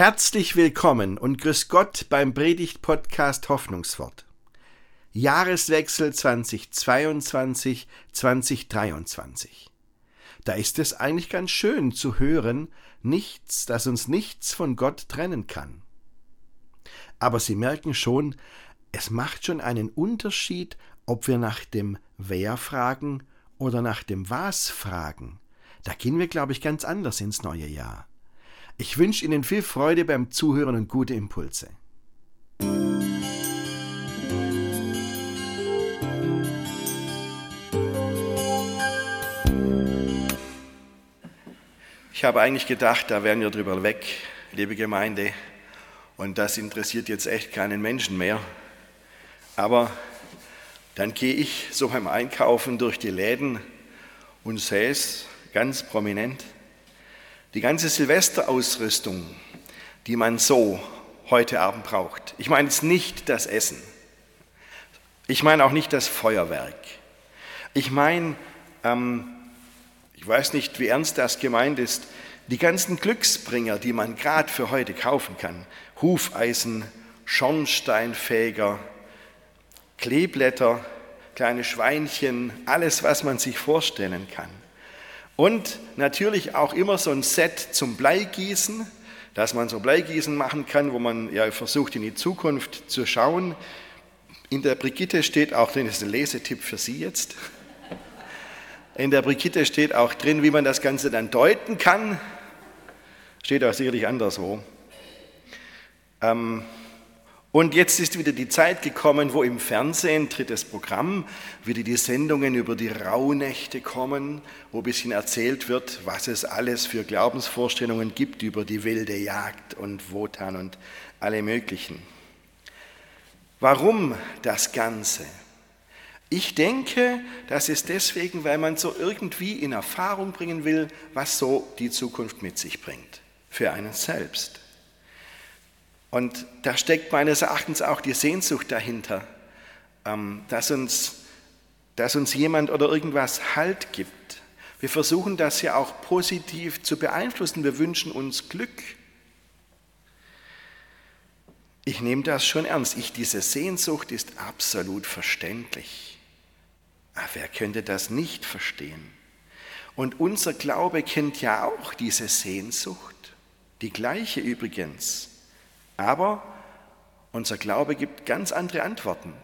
Herzlich willkommen und grüß Gott beim Predigt-Podcast Hoffnungswort. Jahreswechsel 2022-2023. Da ist es eigentlich ganz schön zu hören, nichts, dass uns nichts von Gott trennen kann. Aber Sie merken schon, es macht schon einen Unterschied, ob wir nach dem Wer fragen oder nach dem Was fragen. Da gehen wir, glaube ich, ganz anders ins neue Jahr. Ich wünsche Ihnen viel Freude beim Zuhören und gute Impulse. Ich habe eigentlich gedacht, da wären wir drüber weg, liebe Gemeinde, und das interessiert jetzt echt keinen Menschen mehr. Aber dann gehe ich so beim Einkaufen durch die Läden und sehe es ganz prominent. Die ganze Silvesterausrüstung, die man so heute Abend braucht. Ich meine jetzt nicht das Essen. Ich meine auch nicht das Feuerwerk. Ich meine, ähm, ich weiß nicht, wie ernst das gemeint ist, die ganzen Glücksbringer, die man gerade für heute kaufen kann. Hufeisen, Schornsteinfeger, Kleeblätter, kleine Schweinchen, alles, was man sich vorstellen kann. Und natürlich auch immer so ein Set zum Bleigießen, dass man so Bleigießen machen kann, wo man ja versucht, in die Zukunft zu schauen. In der Brigitte steht auch drin, das ist ein Lesetipp für Sie jetzt. In der Brigitte steht auch drin, wie man das Ganze dann deuten kann. Steht auch sicherlich anderswo. Ähm, und jetzt ist wieder die Zeit gekommen, wo im Fernsehen, drittes Programm, wieder die Sendungen über die Rauhnächte kommen, wo ein bisschen erzählt wird, was es alles für Glaubensvorstellungen gibt über die wilde Jagd und Wotan und alle möglichen. Warum das Ganze? Ich denke, das ist deswegen, weil man so irgendwie in Erfahrung bringen will, was so die Zukunft mit sich bringt, für einen selbst. Und da steckt meines Erachtens auch die Sehnsucht dahinter, ähm, dass uns, dass uns jemand oder irgendwas Halt gibt. Wir versuchen das ja auch positiv zu beeinflussen. Wir wünschen uns Glück. Ich nehme das schon ernst. Ich, diese Sehnsucht ist absolut verständlich. Aber wer könnte das nicht verstehen? Und unser Glaube kennt ja auch diese Sehnsucht, die gleiche übrigens. Aber unser Glaube gibt ganz andere Antworten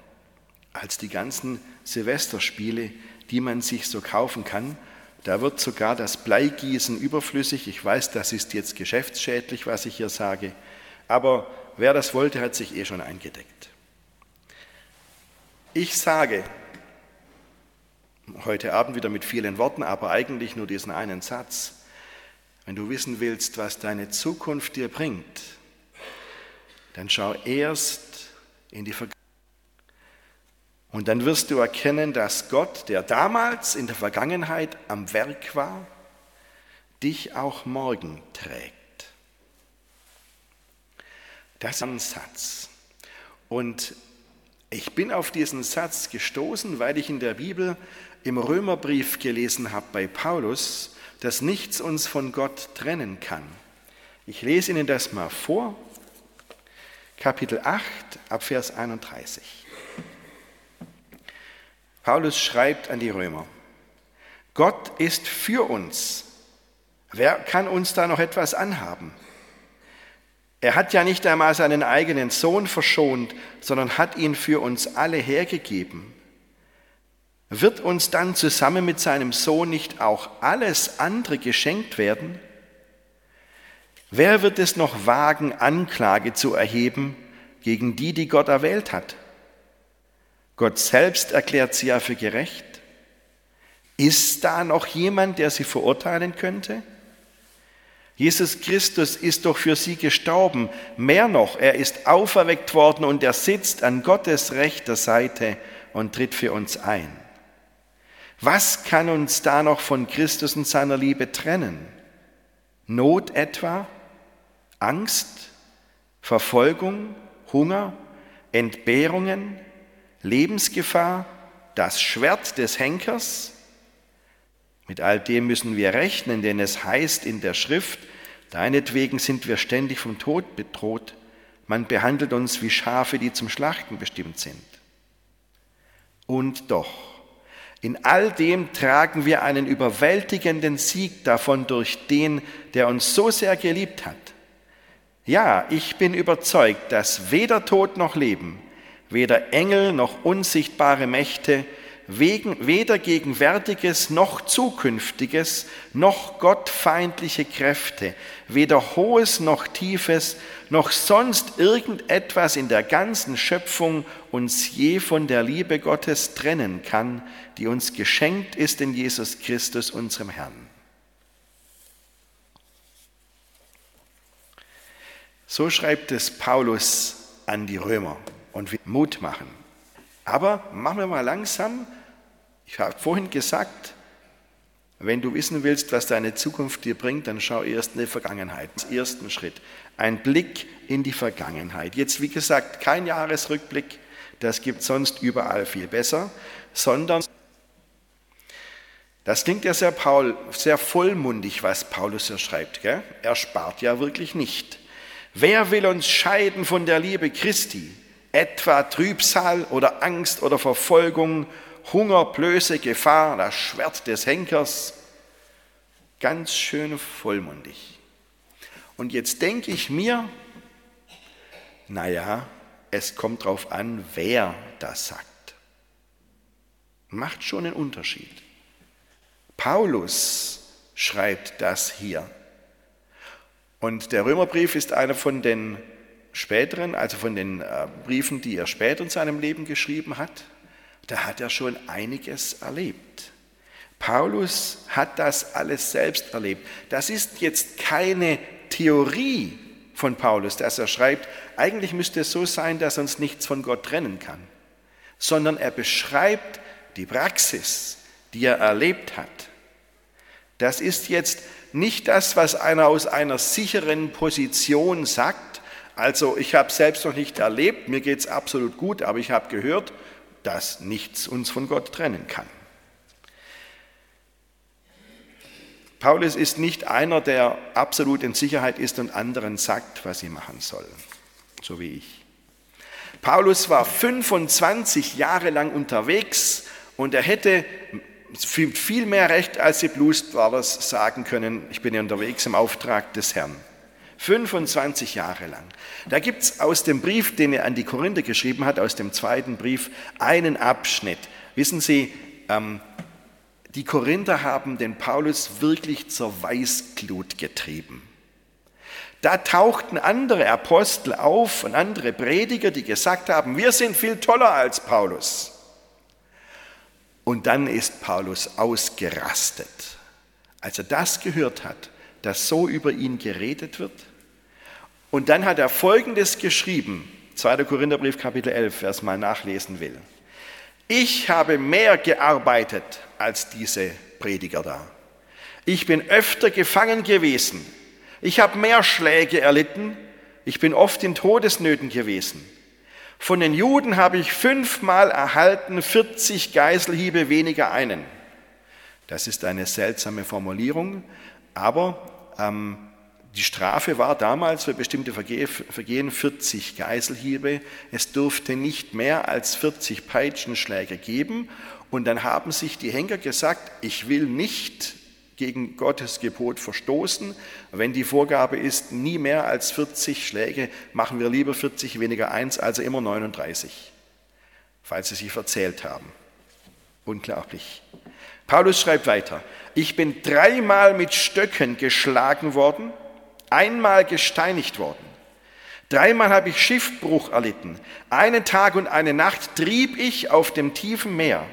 als die ganzen Silvesterspiele, die man sich so kaufen kann. Da wird sogar das Bleigießen überflüssig. Ich weiß, das ist jetzt geschäftsschädlich, was ich hier sage, aber wer das wollte, hat sich eh schon eingedeckt. Ich sage heute Abend wieder mit vielen Worten, aber eigentlich nur diesen einen Satz. Wenn du wissen willst, was deine Zukunft dir bringt, dann schau erst in die Vergangenheit. Und dann wirst du erkennen, dass Gott, der damals in der Vergangenheit am Werk war, dich auch morgen trägt. Das ist ein Satz. Und ich bin auf diesen Satz gestoßen, weil ich in der Bibel im Römerbrief gelesen habe bei Paulus, dass nichts uns von Gott trennen kann. Ich lese Ihnen das mal vor. Kapitel 8 ab Vers 31. Paulus schreibt an die Römer, Gott ist für uns. Wer kann uns da noch etwas anhaben? Er hat ja nicht einmal seinen eigenen Sohn verschont, sondern hat ihn für uns alle hergegeben. Wird uns dann zusammen mit seinem Sohn nicht auch alles andere geschenkt werden? Wer wird es noch wagen, Anklage zu erheben gegen die, die Gott erwählt hat? Gott selbst erklärt sie ja für gerecht. Ist da noch jemand, der sie verurteilen könnte? Jesus Christus ist doch für sie gestorben. Mehr noch, er ist auferweckt worden und er sitzt an Gottes rechter Seite und tritt für uns ein. Was kann uns da noch von Christus und seiner Liebe trennen? Not etwa? Angst, Verfolgung, Hunger, Entbehrungen, Lebensgefahr, das Schwert des Henkers. Mit all dem müssen wir rechnen, denn es heißt in der Schrift, Deinetwegen sind wir ständig vom Tod bedroht. Man behandelt uns wie Schafe, die zum Schlachten bestimmt sind. Und doch, in all dem tragen wir einen überwältigenden Sieg davon durch den, der uns so sehr geliebt hat. Ja, ich bin überzeugt, dass weder Tod noch Leben, weder Engel noch unsichtbare Mächte, weder Gegenwärtiges noch Zukünftiges, noch gottfeindliche Kräfte, weder Hohes noch Tiefes, noch sonst irgendetwas in der ganzen Schöpfung uns je von der Liebe Gottes trennen kann, die uns geschenkt ist in Jesus Christus, unserem Herrn. So schreibt es Paulus an die Römer und will Mut machen. Aber machen wir mal langsam. Ich habe vorhin gesagt, wenn du wissen willst, was deine Zukunft dir bringt, dann schau erst in die Vergangenheit. Das ersten Schritt. Ein Blick in die Vergangenheit. Jetzt, wie gesagt, kein Jahresrückblick, das gibt sonst überall viel besser, sondern das klingt ja sehr, Paul, sehr vollmundig, was Paulus hier schreibt. Gell? Er spart ja wirklich nicht. Wer will uns scheiden von der Liebe Christi? Etwa Trübsal oder Angst oder Verfolgung, Hunger, Blöße, Gefahr, das Schwert des Henkers. Ganz schön vollmundig. Und jetzt denke ich mir, naja, es kommt darauf an, wer das sagt. Macht schon einen Unterschied. Paulus schreibt das hier. Und der Römerbrief ist einer von den späteren, also von den äh, Briefen, die er später in seinem Leben geschrieben hat. Da hat er schon einiges erlebt. Paulus hat das alles selbst erlebt. Das ist jetzt keine Theorie von Paulus, dass er schreibt, eigentlich müsste es so sein, dass uns nichts von Gott trennen kann, sondern er beschreibt die Praxis, die er erlebt hat. Das ist jetzt nicht das, was einer aus einer sicheren Position sagt. Also ich habe selbst noch nicht erlebt, mir geht es absolut gut, aber ich habe gehört, dass nichts uns von Gott trennen kann. Paulus ist nicht einer, der absolut in Sicherheit ist und anderen sagt, was sie machen sollen, so wie ich. Paulus war 25 Jahre lang unterwegs und er hätte viel mehr Recht als die Blues-Brothers sagen können, ich bin ja unterwegs im Auftrag des Herrn. 25 Jahre lang. Da gibt es aus dem Brief, den er an die Korinther geschrieben hat, aus dem zweiten Brief, einen Abschnitt. Wissen Sie, ähm, die Korinther haben den Paulus wirklich zur Weißglut getrieben. Da tauchten andere Apostel auf und andere Prediger, die gesagt haben, wir sind viel toller als Paulus. Und dann ist Paulus ausgerastet, als er das gehört hat, dass so über ihn geredet wird. Und dann hat er Folgendes geschrieben, 2. Korintherbrief Kapitel 11, wer es mal nachlesen will. Ich habe mehr gearbeitet als diese Prediger da. Ich bin öfter gefangen gewesen. Ich habe mehr Schläge erlitten. Ich bin oft in Todesnöten gewesen. Von den Juden habe ich fünfmal erhalten 40 Geiselhiebe weniger einen. Das ist eine seltsame Formulierung, aber ähm, die Strafe war damals für bestimmte Vergehen 40 Geiselhiebe. Es durfte nicht mehr als 40 Peitschenschläge geben. Und dann haben sich die Henker gesagt, ich will nicht gegen Gottes Gebot verstoßen. Wenn die Vorgabe ist, nie mehr als 40 Schläge, machen wir lieber 40 weniger 1, also immer 39, falls sie sich verzählt haben. Unglaublich. Paulus schreibt weiter, ich bin dreimal mit Stöcken geschlagen worden, einmal gesteinigt worden. Dreimal habe ich Schiffbruch erlitten. Einen Tag und eine Nacht trieb ich auf dem tiefen Meer.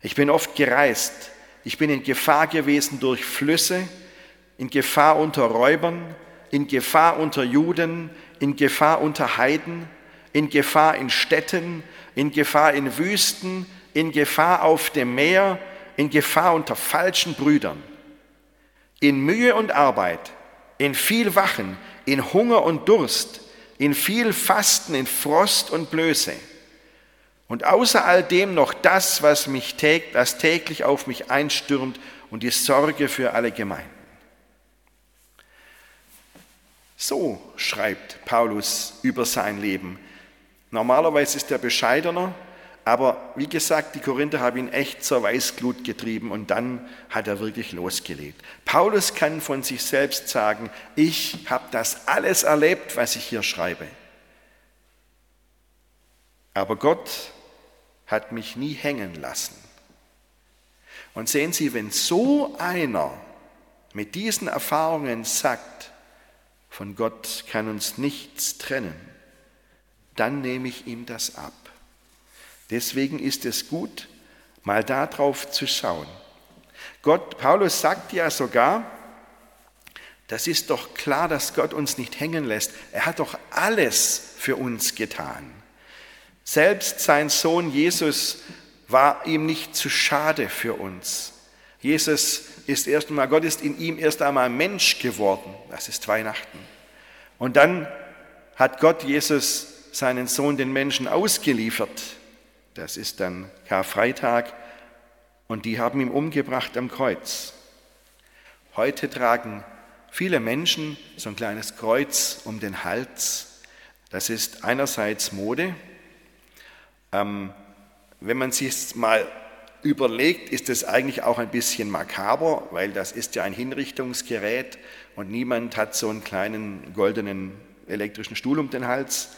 Ich bin oft gereist, ich bin in Gefahr gewesen durch Flüsse, in Gefahr unter Räubern, in Gefahr unter Juden, in Gefahr unter Heiden, in Gefahr in Städten, in Gefahr in Wüsten, in Gefahr auf dem Meer, in Gefahr unter falschen Brüdern, in Mühe und Arbeit, in viel Wachen, in Hunger und Durst, in viel Fasten, in Frost und Blöße. Und außer all dem noch das, was mich täglich, das täglich auf mich einstürmt und die Sorge für alle Gemeinden. So schreibt Paulus über sein Leben. Normalerweise ist er bescheidener, aber wie gesagt, die Korinther haben ihn echt zur Weißglut getrieben und dann hat er wirklich losgelegt. Paulus kann von sich selbst sagen, ich habe das alles erlebt, was ich hier schreibe. Aber Gott hat mich nie hängen lassen. Und sehen Sie, wenn so einer mit diesen Erfahrungen sagt, von Gott kann uns nichts trennen, dann nehme ich ihm das ab. Deswegen ist es gut, mal darauf zu schauen. Gott, Paulus sagt ja sogar, das ist doch klar, dass Gott uns nicht hängen lässt. Er hat doch alles für uns getan. Selbst sein Sohn Jesus war ihm nicht zu schade für uns. Jesus ist erst einmal, Gott ist in ihm erst einmal Mensch geworden. Das ist Weihnachten. Und dann hat Gott Jesus seinen Sohn den Menschen ausgeliefert. Das ist dann Karfreitag. Und die haben ihn umgebracht am Kreuz. Heute tragen viele Menschen so ein kleines Kreuz um den Hals. Das ist einerseits Mode. Ähm, wenn man sich mal überlegt, ist es eigentlich auch ein bisschen makaber, weil das ist ja ein Hinrichtungsgerät und niemand hat so einen kleinen goldenen elektrischen Stuhl um den Hals.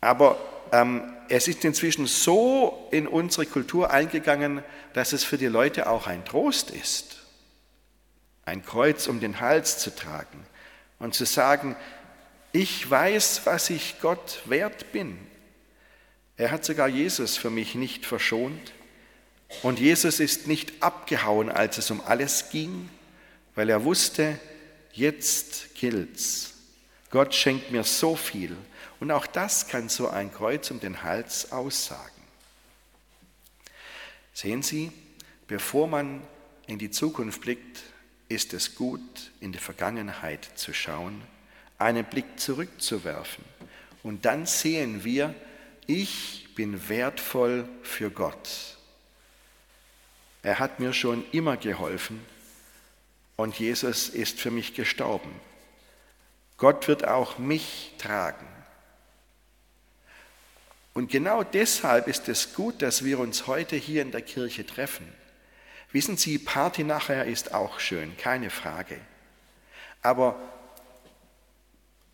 Aber ähm, es ist inzwischen so in unsere Kultur eingegangen, dass es für die Leute auch ein Trost ist, ein Kreuz um den Hals zu tragen und zu sagen, ich weiß, was ich Gott wert bin. Er hat sogar Jesus für mich nicht verschont. Und Jesus ist nicht abgehauen, als es um alles ging, weil er wusste, jetzt gilt's. Gott schenkt mir so viel. Und auch das kann so ein Kreuz um den Hals aussagen. Sehen Sie, bevor man in die Zukunft blickt, ist es gut, in die Vergangenheit zu schauen, einen Blick zurückzuwerfen. Und dann sehen wir, ich bin wertvoll für Gott. Er hat mir schon immer geholfen und Jesus ist für mich gestorben. Gott wird auch mich tragen. Und genau deshalb ist es gut, dass wir uns heute hier in der Kirche treffen. Wissen Sie, Party nachher ist auch schön, keine Frage. Aber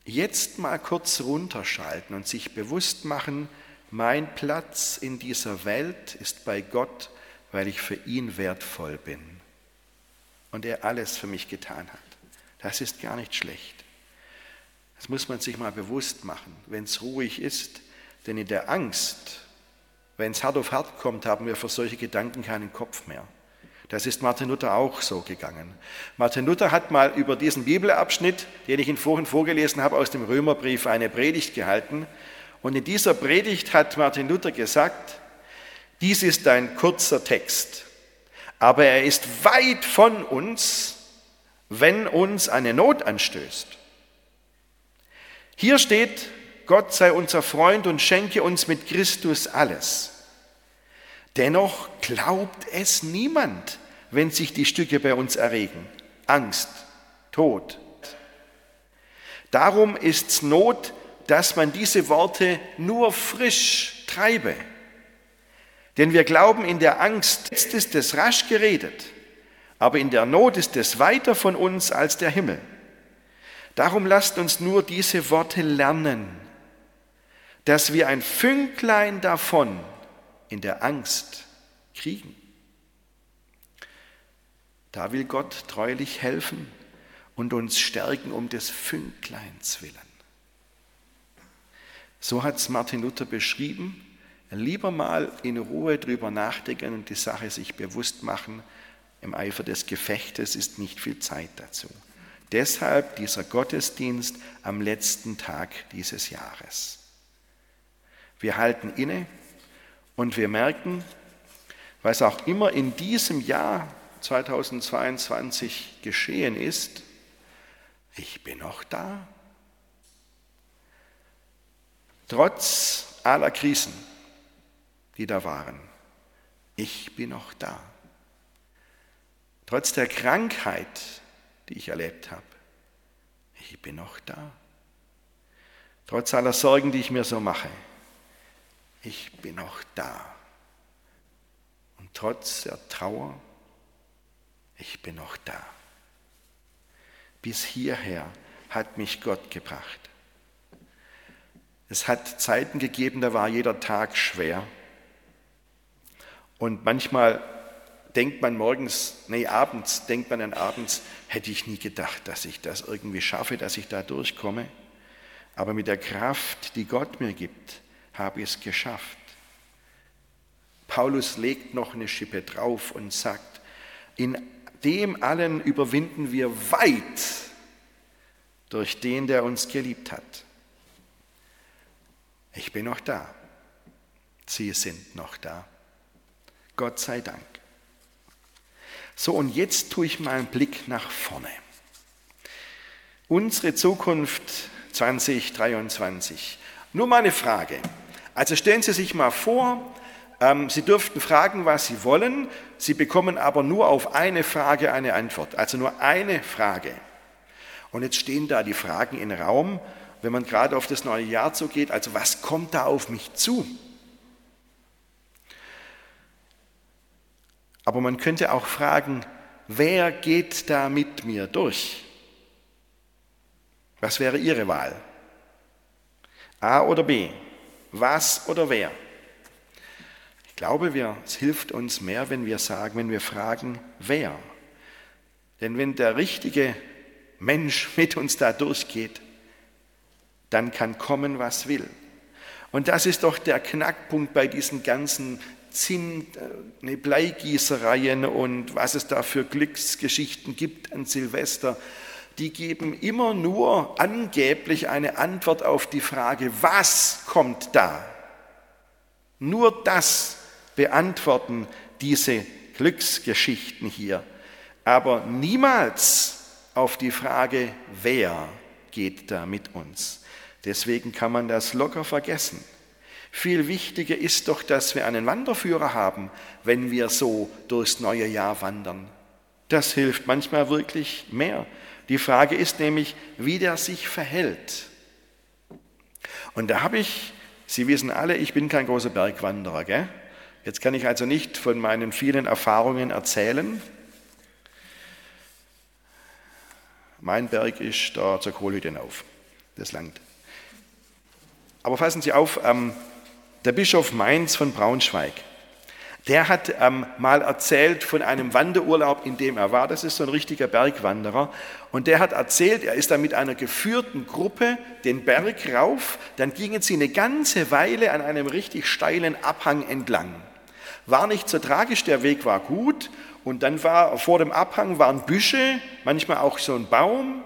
jetzt mal kurz runterschalten und sich bewusst machen, mein Platz in dieser Welt ist bei Gott, weil ich für ihn wertvoll bin und er alles für mich getan hat. Das ist gar nicht schlecht. Das muss man sich mal bewusst machen, wenn es ruhig ist, denn in der Angst, wenn es hart auf hart kommt, haben wir für solche Gedanken keinen Kopf mehr. Das ist Martin Luther auch so gegangen. Martin Luther hat mal über diesen Bibelabschnitt, den ich Ihnen vorhin vorgelesen habe, aus dem Römerbrief eine Predigt gehalten. Und in dieser Predigt hat Martin Luther gesagt, dies ist ein kurzer Text, aber er ist weit von uns, wenn uns eine Not anstößt. Hier steht, Gott sei unser Freund und schenke uns mit Christus alles. Dennoch glaubt es niemand, wenn sich die Stücke bei uns erregen. Angst, Tod. Darum ist's Not, dass man diese Worte nur frisch treibe. Denn wir glauben in der Angst, jetzt ist es rasch geredet, aber in der Not ist es weiter von uns als der Himmel. Darum lasst uns nur diese Worte lernen, dass wir ein Fünklein davon in der Angst kriegen. Da will Gott treulich helfen und uns stärken um des Fünkleins willen. So hat es Martin Luther beschrieben. Lieber mal in Ruhe drüber nachdenken und die Sache sich bewusst machen. Im Eifer des Gefechtes ist nicht viel Zeit dazu. Deshalb dieser Gottesdienst am letzten Tag dieses Jahres. Wir halten inne und wir merken, was auch immer in diesem Jahr 2022 geschehen ist, ich bin noch da. Trotz aller Krisen, die da waren, ich bin noch da. Trotz der Krankheit, die ich erlebt habe, ich bin noch da. Trotz aller Sorgen, die ich mir so mache, ich bin noch da. Und trotz der Trauer, ich bin noch da. Bis hierher hat mich Gott gebracht. Es hat Zeiten gegeben, da war jeder Tag schwer. Und manchmal denkt man morgens, nee, abends, denkt man dann abends, hätte ich nie gedacht, dass ich das irgendwie schaffe, dass ich da durchkomme. Aber mit der Kraft, die Gott mir gibt, habe ich es geschafft. Paulus legt noch eine Schippe drauf und sagt, in dem allen überwinden wir weit durch den, der uns geliebt hat. Ich bin noch da. Sie sind noch da. Gott sei Dank. So, und jetzt tue ich mal einen Blick nach vorne. Unsere Zukunft 2023. Nur mal eine Frage. Also stellen Sie sich mal vor, ähm, Sie dürften fragen, was Sie wollen, Sie bekommen aber nur auf eine Frage eine Antwort, also nur eine Frage. Und jetzt stehen da die Fragen im Raum wenn man gerade auf das neue Jahr zugeht, also was kommt da auf mich zu? Aber man könnte auch fragen, wer geht da mit mir durch? Was wäre Ihre Wahl? A oder B? Was oder wer? Ich glaube, wir, es hilft uns mehr, wenn wir sagen, wenn wir fragen, wer. Denn wenn der richtige Mensch mit uns da durchgeht, dann kann kommen, was will. Und das ist doch der Knackpunkt bei diesen ganzen Zinn, äh, ne, Bleigießereien und was es da für Glücksgeschichten gibt an Silvester. Die geben immer nur angeblich eine Antwort auf die Frage, was kommt da? Nur das beantworten diese Glücksgeschichten hier, aber niemals auf die Frage, wer geht da mit uns. Deswegen kann man das locker vergessen. Viel wichtiger ist doch, dass wir einen Wanderführer haben, wenn wir so durchs neue Jahr wandern. Das hilft manchmal wirklich mehr. Die Frage ist nämlich, wie der sich verhält. Und da habe ich, Sie wissen alle, ich bin kein großer Bergwanderer. Gell? Jetzt kann ich also nicht von meinen vielen Erfahrungen erzählen. Mein Berg ist da zur Kohlhütte auf. Das langt. Aber fassen Sie auf, ähm, der Bischof Mainz von Braunschweig, der hat ähm, mal erzählt von einem Wanderurlaub, in dem er war. Das ist so ein richtiger Bergwanderer. Und der hat erzählt, er ist da mit einer geführten Gruppe den Berg rauf. Dann gingen sie eine ganze Weile an einem richtig steilen Abhang entlang. War nicht so tragisch, der Weg war gut. Und dann war vor dem Abhang waren Büsche, manchmal auch so ein Baum.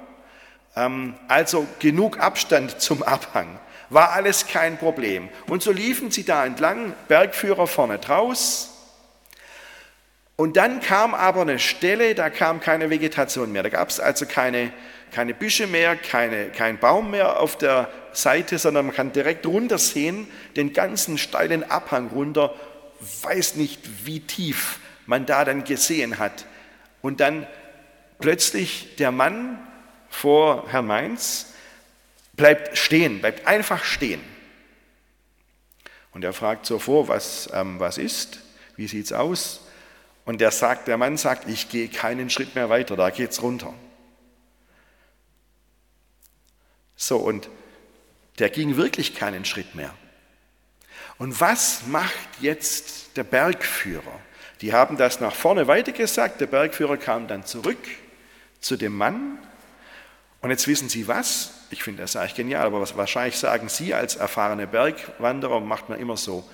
Ähm, also genug Abstand zum Abhang war alles kein Problem. Und so liefen sie da entlang, Bergführer vorne draus. Und dann kam aber eine Stelle, da kam keine Vegetation mehr. Da gab es also keine, keine Büsche mehr, keine, kein Baum mehr auf der Seite, sondern man kann direkt runter sehen, den ganzen steilen Abhang runter, weiß nicht, wie tief man da dann gesehen hat. Und dann plötzlich der Mann vor Herrn Mainz, bleibt stehen, bleibt einfach stehen. Und er fragt so vor, was, ähm, was ist, wie sieht es aus? Und der, sagt, der Mann sagt, ich gehe keinen Schritt mehr weiter, da geht es runter. So, und der ging wirklich keinen Schritt mehr. Und was macht jetzt der Bergführer? Die haben das nach vorne weitergesagt, der Bergführer kam dann zurück zu dem Mann. Und jetzt wissen Sie was? Ich finde das eigentlich genial, aber wahrscheinlich sagen Sie als erfahrene Bergwanderer, macht man immer so.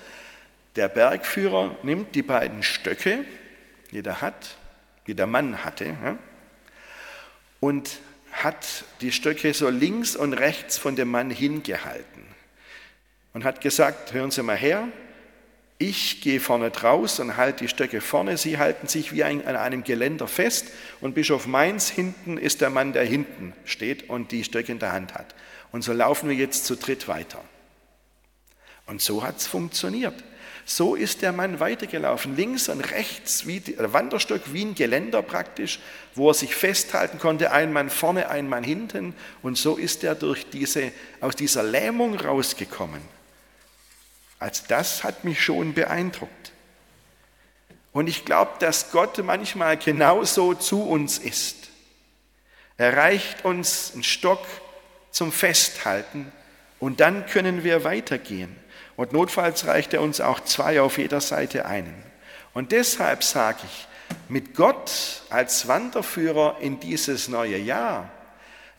Der Bergführer nimmt die beiden Stöcke, die er hat, die der Mann hatte, und hat die Stöcke so links und rechts von dem Mann hingehalten und hat gesagt, hören Sie mal her, ich gehe vorne draus und halte die Stöcke vorne, sie halten sich wie an einem Geländer fest und Bischof Mainz hinten ist der Mann, der hinten steht und die Stöcke in der Hand hat. Und so laufen wir jetzt zu dritt weiter. Und so hat es funktioniert. So ist der Mann weitergelaufen, links und rechts, wie der Wanderstock wie ein Geländer praktisch, wo er sich festhalten konnte, ein Mann vorne, ein Mann hinten. Und so ist er durch diese, aus dieser Lähmung rausgekommen. Also das hat mich schon beeindruckt. Und ich glaube, dass Gott manchmal genauso zu uns ist. Er reicht uns einen Stock zum Festhalten und dann können wir weitergehen. Und notfalls reicht er uns auch zwei auf jeder Seite einen. Und deshalb sage ich, mit Gott als Wanderführer in dieses neue Jahr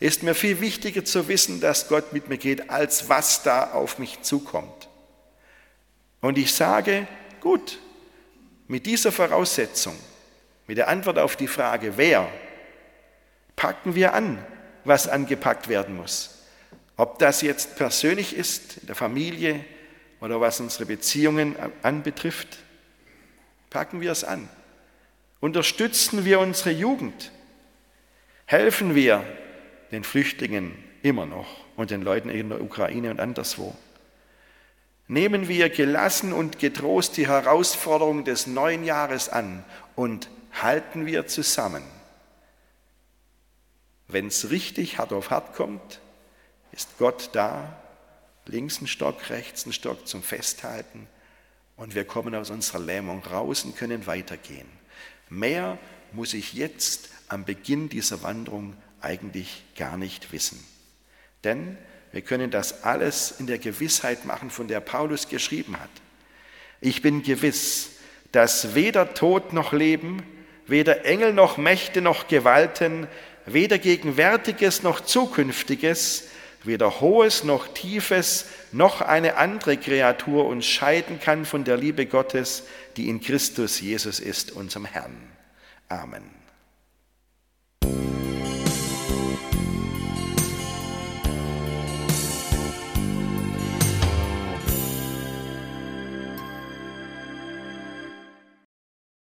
ist mir viel wichtiger zu wissen, dass Gott mit mir geht, als was da auf mich zukommt. Und ich sage, gut, mit dieser Voraussetzung, mit der Antwort auf die Frage, wer, packen wir an, was angepackt werden muss. Ob das jetzt persönlich ist, in der Familie oder was unsere Beziehungen anbetrifft, packen wir es an. Unterstützen wir unsere Jugend. Helfen wir den Flüchtlingen immer noch und den Leuten in der Ukraine und anderswo. Nehmen wir gelassen und getrost die Herausforderungen des neuen Jahres an und halten wir zusammen. Wenn es richtig hart auf hart kommt, ist Gott da, links ein Stock, rechts ein Stock zum Festhalten und wir kommen aus unserer Lähmung raus und können weitergehen. Mehr muss ich jetzt am Beginn dieser Wanderung eigentlich gar nicht wissen. Denn wir können das alles in der Gewissheit machen, von der Paulus geschrieben hat. Ich bin gewiss, dass weder Tod noch Leben, weder Engel noch Mächte noch Gewalten, weder Gegenwärtiges noch Zukünftiges, weder Hohes noch Tiefes noch eine andere Kreatur uns scheiden kann von der Liebe Gottes, die in Christus Jesus ist, unserem Herrn. Amen.